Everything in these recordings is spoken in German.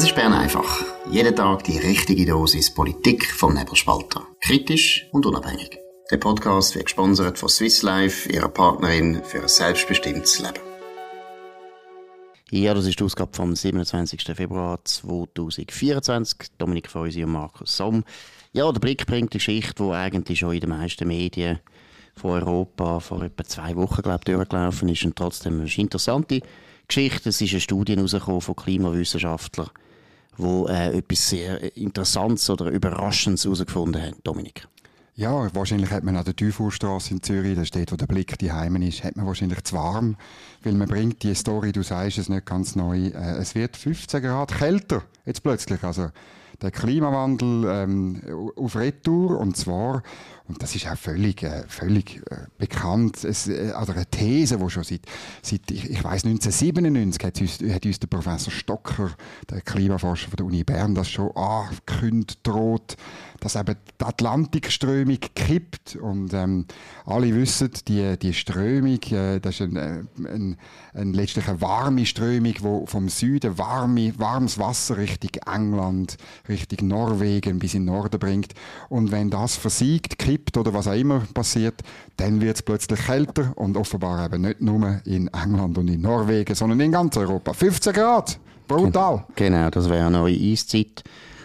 Das ist Bern einfach. Jeden Tag die richtige Dosis Politik vom Nebelspalter. Kritisch und unabhängig. Der Podcast wird gesponsert von Swiss Life, ihrer Partnerin für ein selbstbestimmtes Leben. Ja, das ist die Ausgabe vom 27. Februar 2024. Dominik Feusi und Markus Somm. Ja, der Blick bringt die Geschichte, die eigentlich schon in den meisten Medien von Europa vor etwa zwei Wochen, glaube ich, durchgelaufen ist. Und trotzdem eine interessante Geschichte. Es ist eine Studie von Klimawissenschaftlern, wo äh, etwas sehr Interessantes oder Überraschendes herausgefunden haben. Dominik. Ja, wahrscheinlich hat man an der Teufelsstraße in Zürich, da steht, wo der Blick die Heimen ist, hat man wahrscheinlich zu warm, weil man bringt die Story, du sagst es nicht ganz neu, äh, es wird 15 Grad kälter, jetzt plötzlich, also der Klimawandel ähm, auf Retour. Und zwar und das ist auch völlig, äh, völlig äh, bekannt, es, äh, also eine These, die schon seit, seit ich, ich weiß 1997 hat uns, hat uns der Professor Stocker, der Klimaforscher von der Uni Bern, das schon angekündigt, droht, dass eben die Atlantikströmung kippt. Und ähm, alle wissen, die, die Strömung, äh, das ist ein, äh, ein, ein, letztlich eine warme Strömung, wo vom Süden warme, warmes Wasser Richtung England, Richtung Norwegen bis in den Norden bringt und wenn das versiegt, kippt oder was auch immer passiert, dann wird es plötzlich kälter und offenbar eben nicht nur in England und in Norwegen, sondern in ganz Europa. 15 Grad! Brutal! Genau, das wäre eine neue Eiszeit.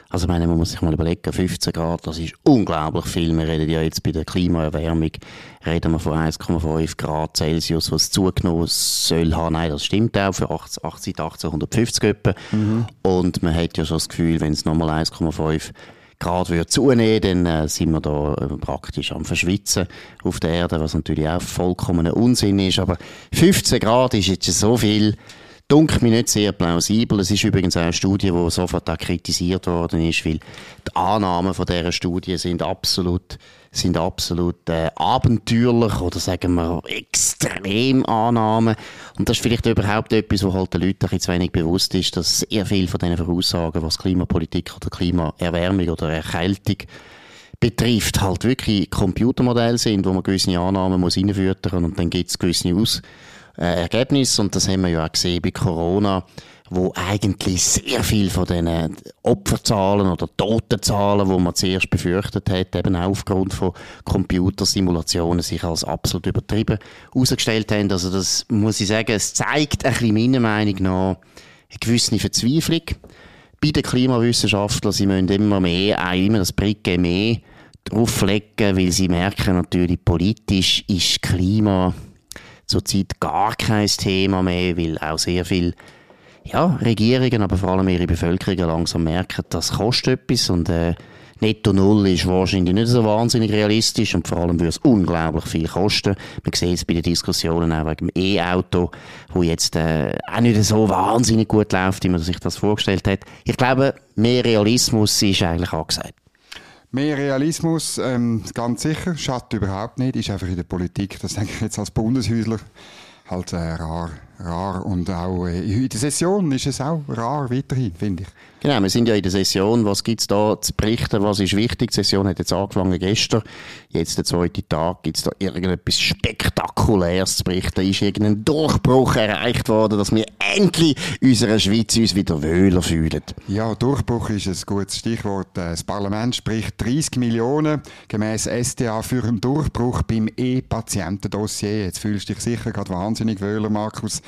Also, meine, man muss sich mal überlegen, 15 Grad, das ist unglaublich viel. Wir reden ja jetzt bei der Klimaerwärmung, reden wir von 1,5 Grad Celsius, was zugenommen soll haben. Nein, das stimmt auch für 18, 1850 etwa. Mhm. Und man hat ja schon das Gefühl, wenn es nochmal 1,5 Grad würde zunehmen, dann äh, sind wir da äh, praktisch am Verschwitzen auf der Erde, was natürlich auch vollkommener Unsinn ist. Aber 15 Grad ist jetzt so viel, Dunkel mir nicht sehr plausibel. Es ist übrigens auch eine Studie, die sofort auch kritisiert worden ist, weil die Annahmen von dieser Studie sind absolut, sind absolut äh, abenteuerlich oder sagen wir extrem Annahmen. Und das ist vielleicht überhaupt etwas, was halt den Leuten ein zu wenig bewusst ist, dass sehr viel von diesen Voraussagen, was Klimapolitik oder Klimaerwärmung oder Erkältung betrifft, halt wirklich Computermodelle sind, wo man gewisse Annahmen muss reinfüttern und dann gibt es gewisse Aus äh, Ergebnis und das haben wir ja auch gesehen bei Corona, wo eigentlich sehr viel von den Opferzahlen oder Totenzahlen, wo man zuerst befürchtet hat, eben auch aufgrund von Computersimulationen sich als absolut übertrieben herausgestellt haben. Also das muss ich sagen, es zeigt ein bisschen meiner Meinung nach eine gewisse Verzweiflung bei den Klimawissenschaftlern. Sie müssen immer mehr, auch immer das Bricke mehr drauflegen, weil sie merken natürlich, politisch ist Klima zurzeit gar kein Thema mehr, weil auch sehr viele ja, Regierungen, aber vor allem ihre Bevölkerung langsam merken, das kostet etwas und äh, Netto Null ist wahrscheinlich nicht so wahnsinnig realistisch und vor allem würde es unglaublich viel kosten. Man sieht es bei den Diskussionen auch wegen dem E-Auto, wo jetzt äh, auch nicht so wahnsinnig gut läuft, wie man sich das vorgestellt hat. Ich glaube, mehr Realismus ist eigentlich angesagt. Mehr Realismus, ähm, ganz sicher, schadet überhaupt nicht, ist einfach in der Politik, das denke ich jetzt als Bundeshäusler, halt äh, rar rar. Und auch äh, in der Session ist es auch rar weiterhin, finde ich. Genau, wir sind ja in der Session. Was gibt es da zu berichten? Was ist wichtig? Die Session hat jetzt angefangen gestern. Jetzt der zweite Tag. Gibt es da irgendetwas Spektakuläres zu berichten? Ist irgendein Durchbruch erreicht worden, dass wir endlich unserer Schweiz uns wieder wohler fühlen? Ja, Durchbruch ist ein gutes Stichwort. Das Parlament spricht 30 Millionen gemäß SDA für einen Durchbruch beim E-Patientendossier. Jetzt fühlst du dich sicher gerade wahnsinnig wohler, Markus.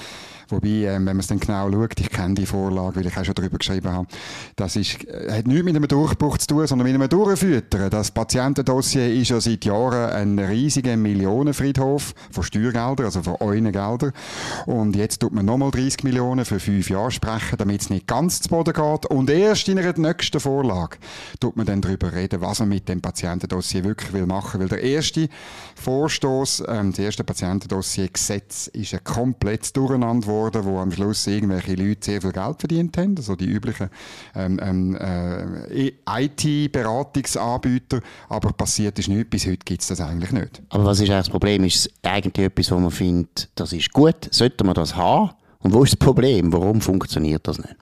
Wobei, ähm, wenn man es dann genau schaut, ich kenne die Vorlage, weil ich auch schon darüber geschrieben habe, das ist, äh, hat nichts mit einem Durchbruch zu tun, sondern mit einem Durchfüttern. Das Patientendossier ist ja seit Jahren ein riesiger Millionenfriedhof von Steuergeldern, also von euren Geldern. Und jetzt tut man nochmal 30 Millionen für fünf Jahre sprechen, damit es nicht ganz zu Boden geht. Und erst in einer nächsten Vorlage tut man dann darüber reden, was man mit dem Patientendossier wirklich will machen. Weil der erste Vorstoß, ähm, das erste Patientendossier-Gesetz ist ein komplettes Durcheinander worden, wo am Schluss irgendwelche Leute sehr viel Geld verdient haben, also die üblichen ähm, ähm, äh, IT-Beratungsanbieter, aber passiert ist nichts, bis heute gibt es das eigentlich nicht. Aber was ist eigentlich das Problem? Ist es eigentlich etwas, wo man findet, das ist gut, sollte man das haben? Und wo ist das Problem? Warum funktioniert das nicht?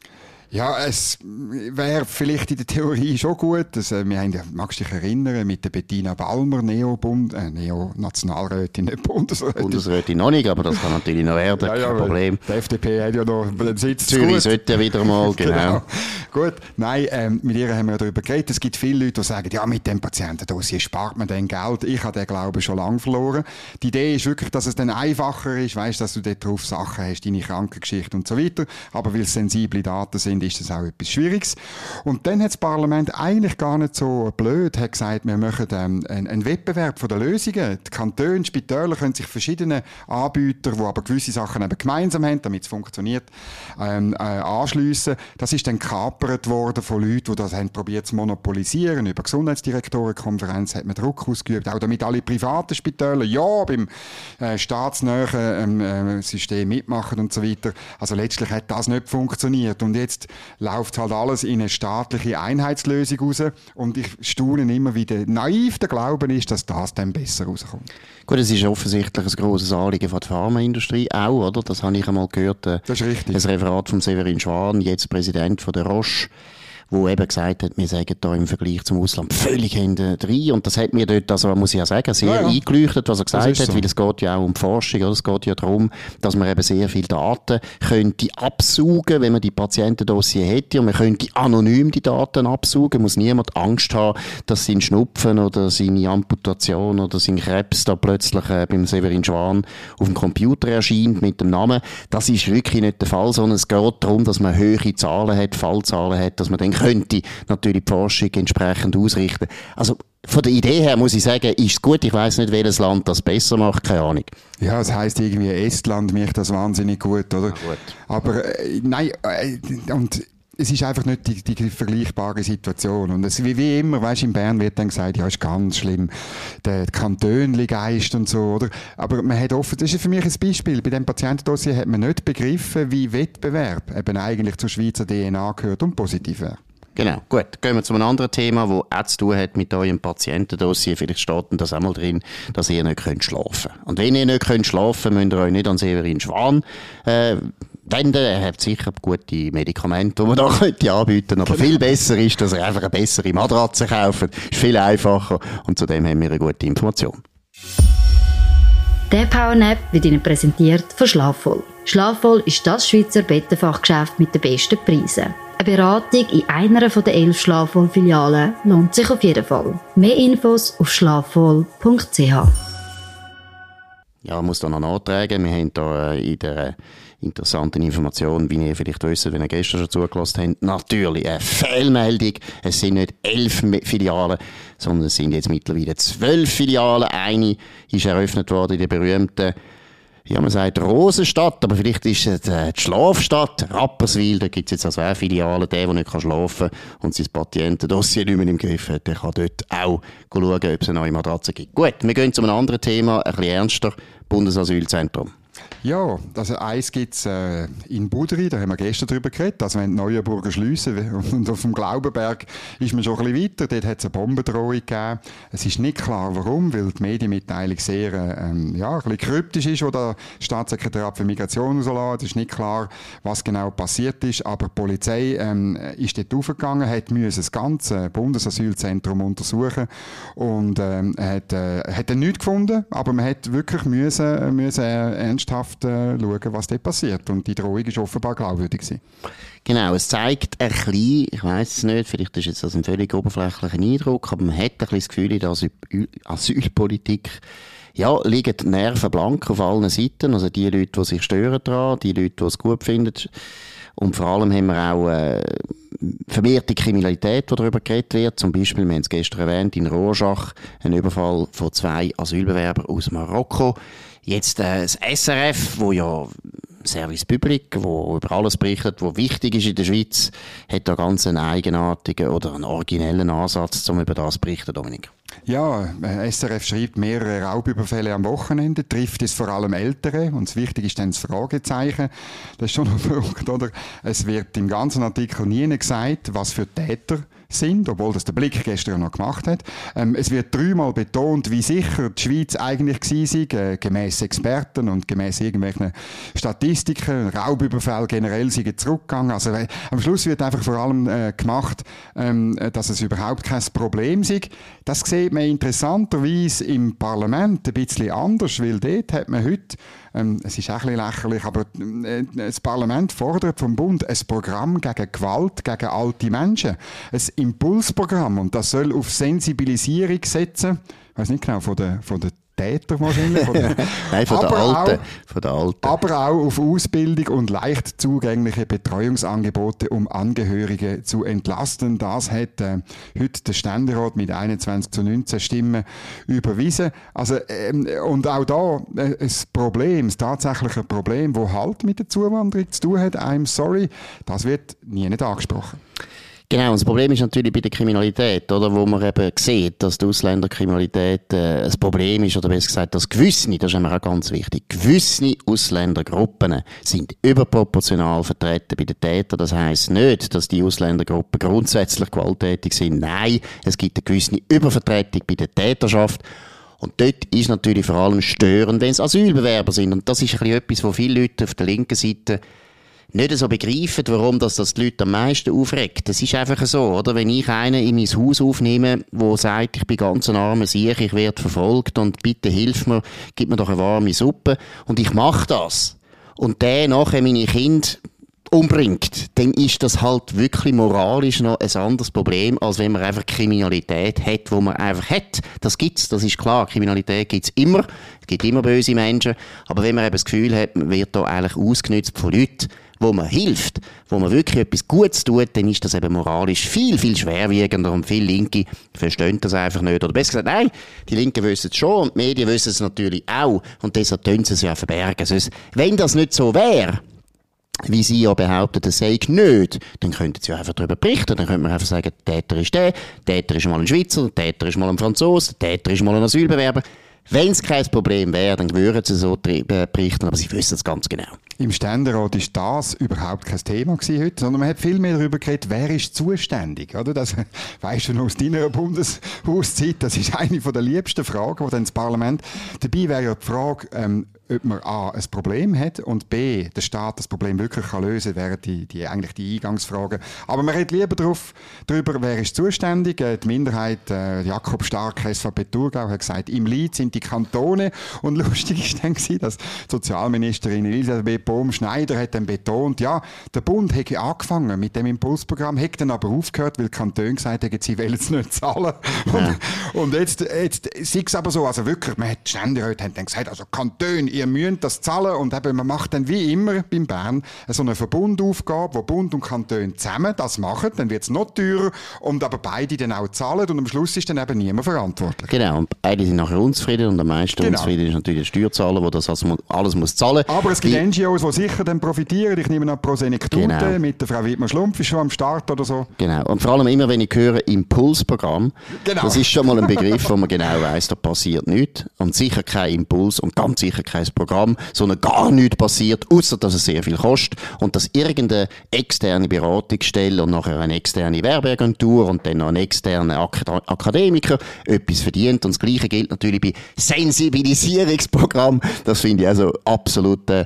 Ja, es wäre vielleicht in der Theorie schon gut. Dass, äh, wir haben, magst du dich erinnern, mit der Bettina Balmer, Neo-Bund, äh, Neo-Nationalrätin, nicht Bundesrätin. Bundesrätin noch nicht, aber das kann natürlich noch werden, ja, ja, kein Problem. Die FDP hat ja noch einen Sitz Zürich sollte ja wieder mal, genau. genau. Gut, nein, ähm, mit ihr haben wir darüber geredet. Es gibt viele Leute, die sagen, ja, mit dem Patientendossier spart man dann Geld. Ich habe den Glauben schon lange verloren. Die Idee ist wirklich, dass es dann einfacher ist, weißt, dass du dort drauf Sachen hast, deine Krankengeschichte und so weiter. Aber weil es sensible Daten sind, ist das auch etwas Schwieriges. Und dann hat das Parlament eigentlich gar nicht so blöd, hat gesagt, wir machen ähm, einen, einen Wettbewerb von den Lösungen. Die Kantone, Spitäler können sich verschiedene Anbieter, die aber gewisse Sachen eben gemeinsam haben, damit es funktioniert, ähm, äh, anschliessen. Das ist dann gekapert worden von Leuten, die das haben probiert zu monopolisieren. Über Gesundheitsdirektorenkonferenz hat man Druck ausgeübt, auch damit alle privaten Spitäler ja beim äh, staatsnähen ähm, äh, System mitmachen und so weiter. Also letztlich hat das nicht funktioniert. Und jetzt läuft halt alles in eine staatliche Einheitslösung raus. Und ich staune immer, wie der naiv der Glauben ist, dass das dann besser rauskommt. Gut, es ist offensichtlich ein grosses Anliegen von der Pharmaindustrie auch, oder? Das habe ich einmal gehört. Äh, das ist richtig. Das Referat von Severin Schwan, jetzt Präsident von der Roche wo eben gesagt hat, wir sagen da im Vergleich zum Ausland völlig hinten drin. Und das hat mir dort, also muss ich ja sagen, sehr ja, ja. eingeleuchtet, was er gesagt hat, so. weil es geht ja auch um die Forschung, oder? es geht ja darum, dass man eben sehr viele Daten könnte absaugen, wenn man die Patientendossier hätte und man könnte anonym die Daten absaugen, muss niemand Angst haben, dass sein Schnupfen oder seine Amputation oder sein Krebs da plötzlich äh, beim Severin Schwan auf dem Computer erscheint mit dem Namen. Das ist wirklich nicht der Fall, sondern es geht darum, dass man höhere Zahlen hat, Fallzahlen hat, dass man dann könnte natürlich die Forschung entsprechend ausrichten. Also von der Idee her muss ich sagen, ist es gut. Ich weiß nicht, welches Land das besser macht, keine Ahnung. Ja, es heißt irgendwie Estland macht das wahnsinnig gut, oder? Ja, gut. Aber äh, nein, äh, und es ist einfach nicht die, die vergleichbare Situation. Und es, wie, wie immer, weißt, in Bern wird dann gesagt, ja, ist ganz schlimm, der Kantönli-Geist und so, oder? Aber man hat offen, das ist für mich ein Beispiel. Bei dem Patientendossier hat man nicht begriffen, wie Wettbewerb eben eigentlich zur Schweizer DNA gehört und positiv wäre. Genau, gut. Gehen wir zu einem anderen Thema, das auch zu tun hat mit eurem Patientendossier. Vielleicht steht das auch mal drin, dass ihr nicht könnt schlafen könnt. Und wenn ihr nicht könnt schlafen könnt, müsst ihr euch nicht an Severin Schwan äh, wenden. Er hat sicher gute Medikamente, die man da könnte anbieten Aber viel besser ist, dass er einfach eine bessere Matratze kauft. Ist viel einfacher. Und zudem haben wir eine gute Information. Der Powernap wird Ihnen präsentiert von Schlafvoll. Schlafvoll ist das Schweizer Bettenfachgeschäft mit den besten Preisen. Eine Beratung in einer der elf Schlafwohl-Filialen lohnt sich auf jeden Fall. Mehr Infos auf schlafwohl.ch. Ja, muss da noch nachtragen. Wir haben da äh, in der interessanten Information, wie ihr vielleicht wisst, wenn ihr gestern schon zugelassen habt, natürlich eine Fehlmeldung. Es sind nicht elf Filialen, sondern es sind jetzt mittlerweile zwölf Filialen. Eine ist eröffnet worden in der berühmten ja, man sagt Rosenstadt, aber vielleicht ist es äh, die Schlafstadt, Rapperswil, da gibt es jetzt also auch Filialen, der, der nicht schlafen kann und sein Patientendossier nicht mehr im Griff hat, der kann dort auch schauen, ob es eine neue Matratze gibt. Gut, wir gehen zu einem anderen Thema, ein bisschen ernster, Bundesasylzentrum. Ja, also eins gibt es äh, in Budri, da haben wir gestern drüber geredet, also wenn die Neuenburger schliessen und auf dem Glaubenberg ist man schon ein bisschen weiter, dort hat es eine Bombendrohung gegeben. Es ist nicht klar, warum, weil die Medienmitteilung sehr ähm, ja, ein bisschen kryptisch ist, wo der Staatssekretariat für Migration rauslässt. Es ist nicht klar, was genau passiert ist, aber die Polizei ähm, ist dort aufgegangen, hat das ganze Bundesasylzentrum untersuchen und ähm, hat, äh, hat dann nichts gefunden, aber man hat wirklich müssen, müssen äh, ernsthaft äh, schauen, was dort passiert. Und die Drohung ist offenbar glaubwürdig gewesen. Genau, es zeigt ein bisschen, ich weiß es nicht, vielleicht ist jetzt das ein völlig oberflächlicher Eindruck, aber man hat ein bisschen das Gefühl, in der Asylpolitik ja, liegen die Nerven blank auf allen Seiten. Also die Leute, die sich stören daran, die Leute, die es gut finden. Und vor allem haben wir auch äh, vermehrte Kriminalität, die darüber geredet wird. Zum Beispiel, wir haben es gestern erwähnt, in Rorschach ein Überfall von zwei Asylbewerbern aus Marokko. Jetzt äh, das SRF, wo ja Service Public, wo über alles berichtet, wo wichtig ist in der Schweiz, hat da ganz einen eigenartigen oder einen originellen Ansatz, um über das zu berichten, Dominik. Ja, äh, SRF schreibt mehrere Raubüberfälle am Wochenende, trifft es vor allem Ältere und das Wichtige ist dann das Fragezeichen. Das ist schon ein Punkt, oder? Es wird im ganzen Artikel nie gesagt, was für Täter sind, obwohl das der Blick gestern noch gemacht hat. Ähm, es wird dreimal betont, wie sicher die Schweiz eigentlich sei, äh, gemäß Experten und gemäß irgendwelchen Statistiken. Raubüberfälle generell sind zurückgegangen. Also äh, am Schluss wird einfach vor allem äh, gemacht, ähm, dass es überhaupt kein Problem sei. Das sieht man interessanterweise im Parlament ein bisschen anders, weil dort hat man heute ähm, es ist auch ein bisschen lächerlich, aber äh, das Parlament fordert vom Bund ein Programm gegen Gewalt, gegen alte Menschen. Ein Impulsprogramm und das soll auf Sensibilisierung setzen. Ich weiß nicht genau, von der, von der Täter wahrscheinlich. Nein, von der, Alten, von der Alten. Aber auch auf Ausbildung und leicht zugängliche Betreuungsangebote, um Angehörige zu entlasten. Das hat äh, heute der Ständerat mit 21 zu 19 Stimmen überwiesen. Also, ähm, und auch da äh, ein Problem, das tatsächliche Problem, das halt mit der Zuwanderung zu tun hat, I'm sorry, das wird nie nicht angesprochen. Genau, und das Problem ist natürlich bei der Kriminalität, oder, wo man eben sieht, dass die Ausländerkriminalität äh, ein Problem ist, oder besser gesagt, dass gewisse, das ist immer auch ganz wichtig, gewisse Ausländergruppen sind überproportional vertreten bei den Tätern. Das heißt nicht, dass die Ausländergruppen grundsätzlich gewalttätig sind. Nein, es gibt eine gewisse Übervertretung bei der Täterschaft. Und dort ist natürlich vor allem störend, wenn es Asylbewerber sind. Und das ist ein bisschen etwas, wo viele Leute auf der linken Seite nicht so begreifen, warum das, das die Leute am meisten aufregt. Das ist einfach so, oder? Wenn ich einen in mein Haus aufnehme, der sagt, ich bin ganz ein armer Sieg, ich werde verfolgt und bitte hilf mir, gib mir doch eine warme Suppe und ich mache das und der nachher meine Kinder umbringt, dann ist das halt wirklich moralisch noch ein anderes Problem, als wenn man einfach Kriminalität hat, wo man einfach hat. Das gibt's, das ist klar. Kriminalität gibt's immer. Es gibt immer böse Menschen. Aber wenn man eben das Gefühl hat, man wird da eigentlich ausgenutzt von Leuten, wo man hilft, wo man wirklich etwas Gutes tut, dann ist das eben moralisch viel, viel schwerwiegender und viele Linke verstehen das einfach nicht. Oder besser gesagt, nein, die Linken wissen es schon und die Medien wissen es natürlich auch und deshalb tun sie es ja verbergen. Sonst, wenn das nicht so wäre, wie sie ja behaupten, das sei nicht, dann könnten sie ja einfach darüber berichten. Dann könnte man einfach sagen, der Täter ist der, der Täter ist mal ein Schweizer, der Täter ist mal ein Franzose, der Täter ist mal ein Asylbewerber. Wenn es kein Problem wäre, dann würden sie so äh, berichten, aber sie wissen es ganz genau. Im Ständerat ist das überhaupt kein Thema heute, sondern man hat viel mehr darüber geredet, wer ist zuständig, oder? Das weißt du noch aus deiner Bundeshauszeit, das ist eine der liebsten Fragen, die dann das Parlament, dabei wäre ja die Frage, ähm, ob man A, ein Problem hat und B, der Staat das Problem wirklich kann lösen kann, wären die, die, eigentlich die Eingangsfragen. Aber man redet lieber drauf, darüber, wer ist zuständig. Äh, die Minderheit, äh, Jakob Stark, SVP Thurgau, hat gesagt, im Lied sind die Kantone. Und lustig ist dann dass Sozialministerin Elisabeth Bohm-Schneider hat dann betont, ja, der Bund hätte angefangen mit dem Impulsprogramm, hätte dann aber aufgehört, weil die Kantone gesagt haben, sie wollen es nicht zahlen. Ja. Und, und, jetzt, jetzt ist es aber so, also wirklich, man hat ständig heute dann gesagt, also Kantone, ihr müsst das zahlen und eben, man macht dann wie immer beim Bern so eine Verbundaufgabe, wo Bund und Kanton zusammen das machen, dann wird es noch teurer und aber beide dann auch zahlen und am Schluss ist dann eben niemand verantwortlich. Genau, und beide sind nachher unzufrieden und am meisten genau. unzufrieden ist natürlich der Steuerzahler, der das alles muss zahlen muss. Aber es gibt die, NGOs, die sicher dann profitieren, ich nehme an Prosenektute genau. mit der Frau Wittmann-Schlumpf ist schon am Start oder so. Genau, und vor allem immer, wenn ich höre Impulsprogramm, genau. das ist schon mal ein Begriff, wo man genau weiß, da passiert nichts und sicher kein Impuls und ganz sicher kein Programm, sondern gar nichts passiert, außer dass es sehr viel kostet und dass irgendeine externe Beratungsstelle und nachher eine externe Werbeagentur und dann noch ein externer Ak Akademiker etwas verdient. Und das Gleiche gilt natürlich bei Sensibilisierungsprogramm. Das finde ich also absolut, äh,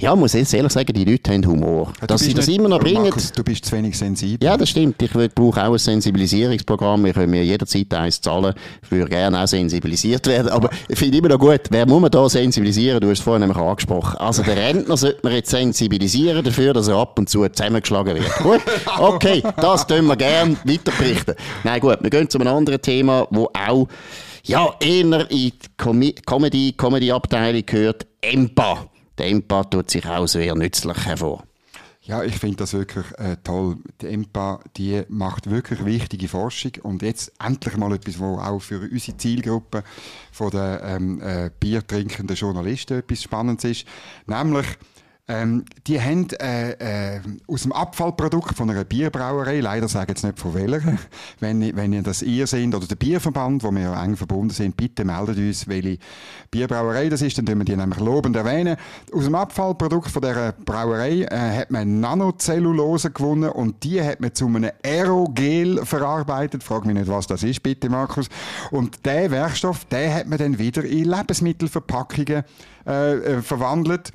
ja, muss ich ehrlich sagen, die Leute haben Humor. Ja, dass sie das immer noch bringen. Markus, du bist zu wenig sensibel. Ja, das stimmt. Ich brauche auch ein Sensibilisierungsprogramm. Ich können mir jederzeit eins zahlen. Ich würde gerne auch sensibilisiert werden. Aber ich finde immer noch gut, wer muss man da sensibilisieren? Du hast es vorhin nämlich angesprochen. Also der Rentner sollte man jetzt sensibilisieren dafür, dass er ab und zu zusammengeschlagen wird. Gut? Okay, das tun wir gerne weiterberichten. Nein, gut, wir gehen zu einem anderen Thema, wo auch ja, eher in die Comedy, Comedy-Abteilung gehört. EMPA. Der EMPA tut sich auch sehr nützlich hervor. Ja, ich finde das wirklich äh, toll. Die EMPA, die macht wirklich wichtige Forschung und jetzt endlich mal etwas, was auch für unsere Zielgruppe den ähm, äh, biertrinkenden Journalisten etwas Spannendes ist. Nämlich Ähm, die haben äh, äh, aus dem Abfallprodukt von einer Bierbrauerei, leider sage ich jetzt nicht von welcher, wenn, wenn ihr das ihr seid oder der Bierverband, wo wir ja eng verbunden sind, bitte meldet uns, welche Bierbrauerei das ist, dann tun wir die nämlich lobend erwähnen. Aus dem Abfallprodukt von dieser Brauerei äh, hat man Nanocellulose gewonnen und die hat man zu einem Aerogel verarbeitet. Frag mich nicht, was das ist, bitte Markus. Und der Werkstoff, der hat man dann wieder in Lebensmittelverpackungen äh, äh, verwandelt.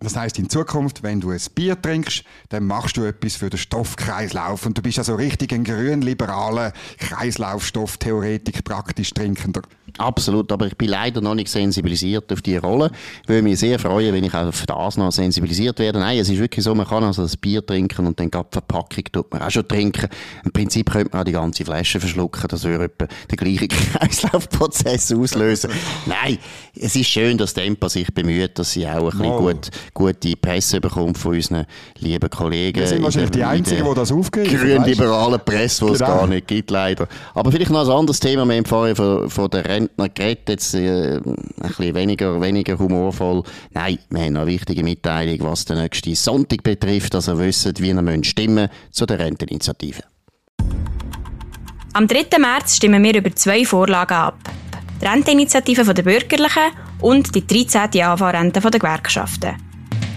Das heißt, in Zukunft, wenn du ein Bier trinkst, dann machst du etwas für den Stoffkreislauf. Und du bist also richtig ein grün-liberaler Kreislaufstofftheoretik, praktisch Trinkender. Absolut, aber ich bin leider noch nicht sensibilisiert auf diese Rolle. Ich würde mich sehr freuen, wenn ich auch auf das noch sensibilisiert werde. Nein, es ist wirklich so, man kann also das Bier trinken und dann die Verpackung tut man auch schon trinken. Im Prinzip könnte man auch die ganze Flasche verschlucken, das würde etwa den gleichen Kreislaufprozess auslösen. Nein, es ist schön, dass Tempo sich bemüht, dass sie auch ein bisschen gut, gute Presse bekommt von unseren lieben Kollegen. Wir sind wahrscheinlich die Einzigen, die das aufgeben. Grün-liberalen Presse, die es genau. gar nicht gibt, leider. Aber vielleicht noch ein anderes Thema. Wir haben vorhin von, von der Rentner geredet, jetzt äh, ein bisschen weniger, weniger humorvoll. Nein, wir haben noch eine wichtige Mitteilung, was den nächsten Sonntag betrifft, dass ihr wisst, wie ihr stimmen zu der Renteninitiative. Am 3. März stimmen wir über zwei Vorlagen ab. Die Renteninitiative der Bürgerlichen und die 13. AV-Rente der Gewerkschaften.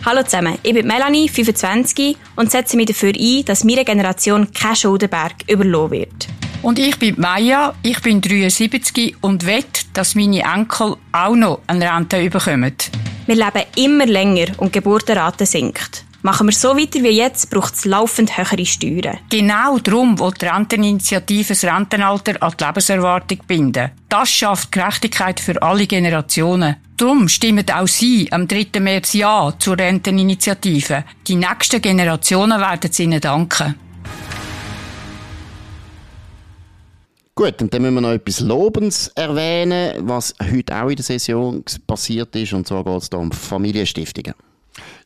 Hallo zusammen, ich bin Melanie, 25 und setze mich dafür ein, dass meine Generation kein Schuldenberg überlassen wird. Und ich bin Maya, ich bin 73 und wette, dass meine Enkel auch noch eine Rente bekommen. Wir leben immer länger und die Geburtenrate sinkt. Machen wir so weiter wie jetzt, braucht es laufend höhere Steuern. Genau darum will die Renteninitiative das Rentenalter an die Lebenserwartung binden. Das schafft Gerechtigkeit für alle Generationen. Darum stimmen auch Sie am 3. März Ja zur Renteninitiative. Die nächsten Generationen werden es Ihnen danken. Gut, und dann müssen wir noch etwas Lobens erwähnen, was heute auch in der Session passiert ist. Und zwar geht es hier um Familienstiftungen.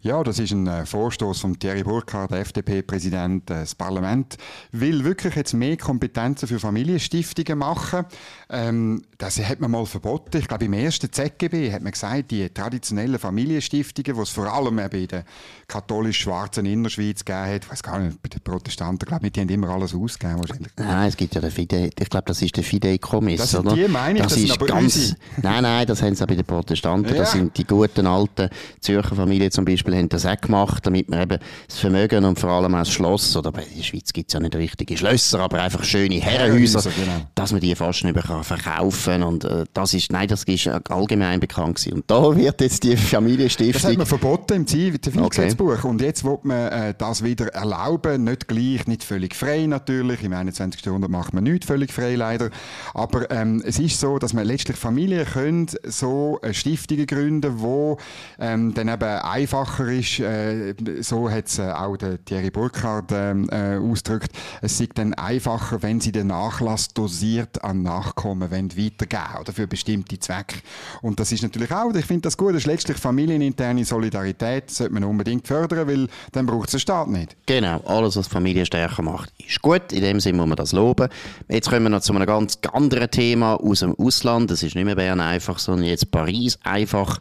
Ja, das ist ein äh, Vorstoß von Thierry Burkhardt, FDP-Präsident. Äh, das Parlament will wirklich jetzt mehr Kompetenzen für Familienstiftungen machen. Ähm, das hat man mal verboten. Ich glaube, im ersten ZGB hat man gesagt, die traditionellen Familienstiftungen, die es vor allem bei der katholisch-schwarzen Innerschweiz gegeben hat, ich weiß gar nicht, bei den Protestanten, glaube ich, die haben immer alles ausgegeben wahrscheinlich. Nein, es gibt ja den Fide, ich glaube, das ist der Fideikommiss, Das sind die, meine ich, das, das ist aber ganz, unsere. Nein, nein, das haben sie auch bei den Protestanten. Ja. Das sind die guten alten Zürcher Familien zum Beispiel, haben das auch gemacht, damit man eben das Vermögen und vor allem auch das Schloss, oder in der Schweiz gibt es ja nicht richtige Schlösser, aber einfach schöne Herrenhäuser, genau. dass man die fast nicht mehr verkaufen und äh, das ist, nein, das ist allgemein bekannt gewesen. Und da wird jetzt die Familienstiftung... Das hat man verboten im Zivilgesetzbuch okay. und jetzt will man äh, das wieder erlauben, nicht gleich, nicht völlig frei natürlich, im 21. Jahrhundert macht man nicht völlig frei leider, aber ähm, es ist so, dass man letztlich Familien können so äh, Stiftungen gründen, wo ähm, dann eben einfacher ist, äh, so hat es äh, auch der Thierry Burkhardt ähm, äh, ausgedrückt, es ist dann einfacher, wenn sie den Nachlass dosiert an Nachkommen weitergeben oder für bestimmte Zwecke. Und das ist natürlich auch, ich finde das gut, das ist letztlich familieninterne Solidarität, sollte man unbedingt fördern, weil dann braucht es den Staat nicht. Genau, alles, was Familie stärker macht, ist gut. In dem Sinne muss man das loben. Jetzt kommen wir noch zu einem ganz anderen Thema aus dem Ausland. Das ist nicht mehr Bern einfach, sondern jetzt Paris einfach.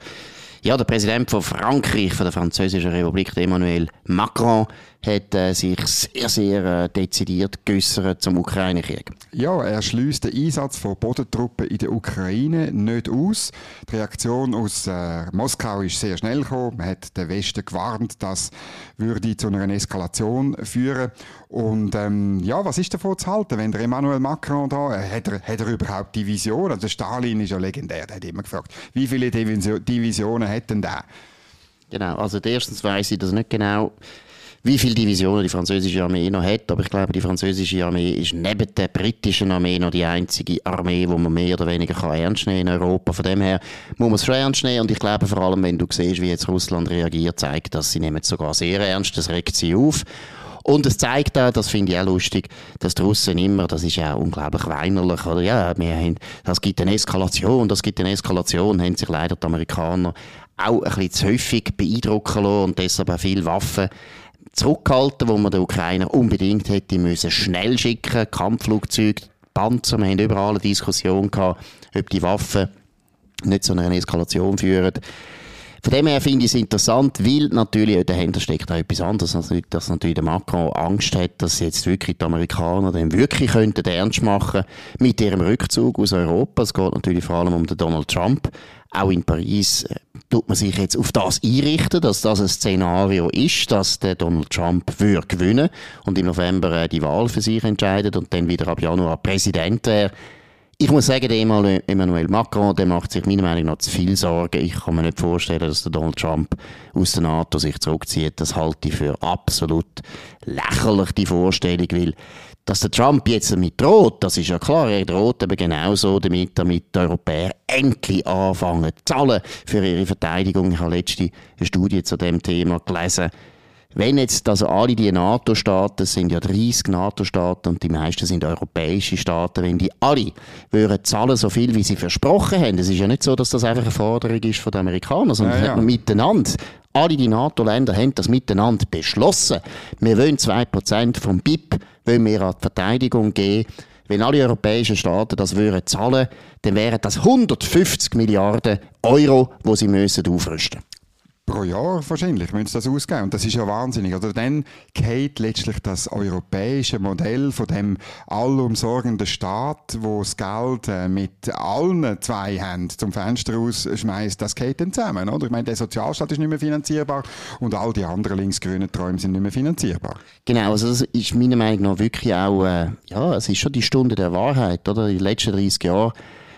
Ja, der Präsident von Frankreich, von der Französischen Republik, Emmanuel Macron, hat äh, sich sehr, sehr äh, dezidiert geäussert zum Ukraine-Krieg. Ja, er schließt den Einsatz von Bodentruppen in der Ukraine nicht aus. Die Reaktion aus äh, Moskau ist sehr schnell gekommen. Man hat den Westen gewarnt, das würde zu einer Eskalation führen. Und ähm, ja, was ist davon zu halten, wenn der Emmanuel Macron da, äh, hat, er, hat er überhaupt Divisionen? Also Stalin ist ja legendär, der hat immer gefragt, wie viele Divisionen hat denn der? Genau, also erstens weiß ich das nicht genau wie viele Divisionen die französische Armee noch hat. Aber ich glaube, die französische Armee ist neben der britischen Armee noch die einzige Armee, die man mehr oder weniger kann ernst nehmen in Europa. Von dem her muss man es schon ernst nehmen. Und ich glaube, vor allem, wenn du siehst, wie jetzt Russland reagiert, zeigt, dass sie nehmen es sogar sehr ernst. Das regt sie auf. Und es zeigt auch, das finde ich auch lustig, dass die Russen immer, das ist ja unglaublich weinerlich, oder ja, wir haben, das gibt eine Eskalation, das gibt eine Eskalation, haben sich leider die Amerikaner auch ein bisschen zu häufig beeindrucken lassen und deshalb auch viele Waffen zurückgehalten, wo man den Ukrainer unbedingt hätte müssen schnell schicken, Kampfflugzeuge, Panzer, wir haben überall eine Diskussion gehabt, ob die Waffen nicht zu einer Eskalation führen. Von dem her finde ich es interessant, weil natürlich dahinter steckt auch etwas anderes, dass, dass natürlich der Macron Angst hat, dass jetzt wirklich die Amerikaner dann wirklich könnten ernst machen mit ihrem Rückzug aus Europa. Es geht natürlich vor allem um den Donald Trump. Auch in Paris äh, tut man sich jetzt auf das einrichten, dass das ein Szenario ist, dass der Donald Trump würde gewinnen und im November äh, die Wahl für sich entscheidet und dann wieder ab Januar Präsident wäre. Ich muss sagen, der Emmanuel Macron, der macht sich meiner Meinung nach zu viel Sorgen. Ich kann mir nicht vorstellen, dass der Donald Trump aus der NATO sich zurückzieht. Das halte ich für absolut lächerlich, die Vorstellung, weil dass der Trump jetzt damit droht, das ist ja klar, er droht eben genauso damit, damit die Europäer endlich anfangen zu zahlen für ihre Verteidigung. Ich habe letzte eine Studie zu dem Thema gelesen. Wenn jetzt also alle die NATO-Staaten, es sind ja 30 NATO-Staaten und die meisten sind europäische Staaten, wenn die alle würden zahlen so viel, wie sie versprochen haben, es ist ja nicht so, dass das einfach eine Forderung ist von den Amerikanern, sondern ja, ja. miteinander alle die NATO-Länder haben das miteinander beschlossen. Wir wollen 2% vom BIP wollen wir an die Verteidigung geben. Wenn alle europäischen Staaten das würden zahlen, dann wären das 150 Milliarden Euro, die sie müssen aufrüsten müssen pro Jahr wahrscheinlich müssen sie das ausgeben. Und das ist ja wahnsinnig. Oder dann geht letztlich das europäische Modell von dem allumsorgenden Staat, wo das Geld äh, mit allen zwei Händen zum Fenster rausschmeißt, das geht dann zusammen. Oder? Ich meine, der Sozialstaat ist nicht mehr finanzierbar und all die anderen linksgrünen Träume sind nicht mehr finanzierbar. Genau, also das ist meiner Meinung nach wirklich auch, äh, ja, es ist schon die Stunde der Wahrheit. Oder? In den letzten 30 Jahren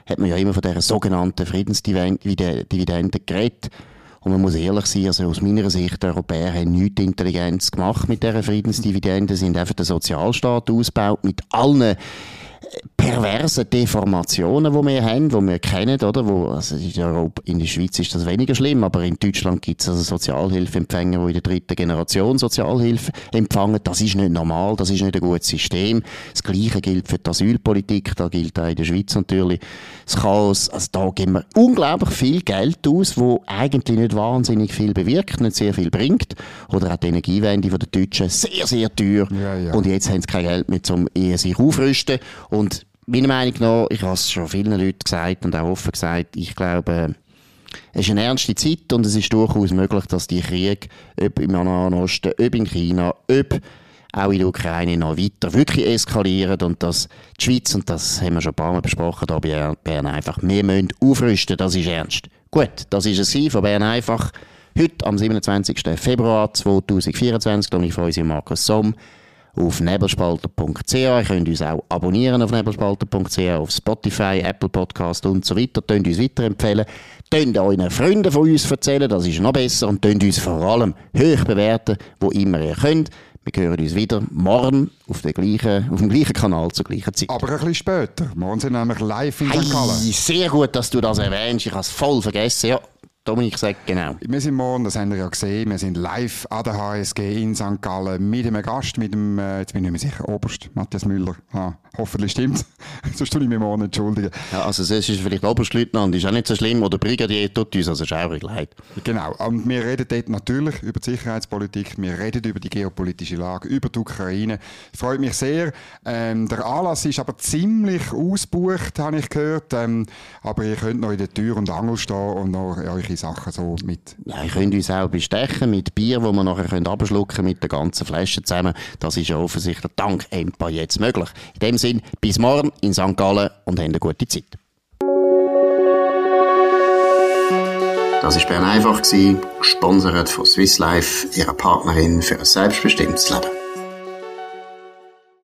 hat man ja immer von dieser sogenannten Friedensdividende geredet. Und man muss ehrlich sein, also aus meiner Sicht, die Europäer haben nichts Intelligenz gemacht mit dieser Friedensdividende, sind einfach den Sozialstaat ausgebaut mit allen perversen Deformationen, die wir haben, die wir kennen, oder? Wo, also in, Europa, in der Schweiz ist das weniger schlimm, aber in Deutschland gibt es also Sozialhilfeempfänger, die in der dritten Generation Sozialhilfe empfangen. Das ist nicht normal, das ist nicht ein gutes System. Das Gleiche gilt für die Asylpolitik, da gilt auch in der Schweiz natürlich das Chaos. Also da geben wir unglaublich viel Geld aus, wo eigentlich nicht wahnsinnig viel bewirkt, nicht sehr viel bringt. Oder auch die Energiewende von den Deutschen sehr, sehr teuer. Ja, ja. Und jetzt haben sie kein Geld mehr, um sich aufrüsten. Und meiner Meinung nach, ich habe es schon vielen Leuten gesagt und auch offen gesagt, ich glaube, es ist eine ernste Zeit und es ist durchaus möglich, dass die Kriege, ob im Nahen Osten, ob in China, ob auch in der Ukraine noch weiter wirklich eskalieren und dass die Schweiz, und das haben wir schon ein paar Mal besprochen, da bei Bern einfach, wir müssen aufrüsten, das ist ernst. Gut, das ist es von Bern einfach. Heute, am 27. Februar 2024, und ich freue mich Markus Somm, auf nebelspalter.ch. Ihr könnt uns auch abonnieren auf nebelspalter.ch, auf Spotify, Apple Podcast und so weiter. Könnt uns weiterempfehlen. Könnt euren Freunden von uns erzählen, das ist noch besser. Und könnt uns vor allem hoch bewerten, wo immer ihr könnt. Wir hören uns wieder morgen auf, der gleichen, auf dem gleichen Kanal zur gleichen Zeit. Aber ein bisschen später. Morgen sind wir nämlich live in St. Gallen. Sehr gut, dass du das erwähnst. Ich habe es voll vergessen. Ja, Dominik sagt genau. Wir sind morgen, das haben wir ja gesehen, wir sind live an der HSG in St. Gallen mit einem Gast, mit dem, äh, jetzt bin ich nicht mehr sicher, Oberst Matthias Müller. Ah, hoffentlich stimmt Sonst tue ich mich morgen entschuldigen. Ja, also es ist vielleicht Oberstleutnant, ist auch nicht so schlimm, oder Brigadier tut uns also schaurig leid. Genau, und wir reden dort natürlich über die Sicherheitspolitik, wir reden über die geopolitische Lage, über die Ukraine. Freut mich sehr. Ähm, der Anlass ist aber ziemlich ausgebucht, habe ich gehört, ähm, aber ihr könnt noch in der Tür und Angel stehen und noch eure solche Sachen so mit. Ihr könnt uns auch bestechen mit Bier, wo wir nachher könnt abschlucken mit der ganzen Flasche zusammen. Das ist ja offensichtlich dank EMPA jetzt möglich. In dem Sinn, bis morgen in St. Gallen und habt eine gute Zeit. Das war Bern einfach, gesponsert von Swiss Life, ihrer Partnerin für ein selbstbestimmtes Leben.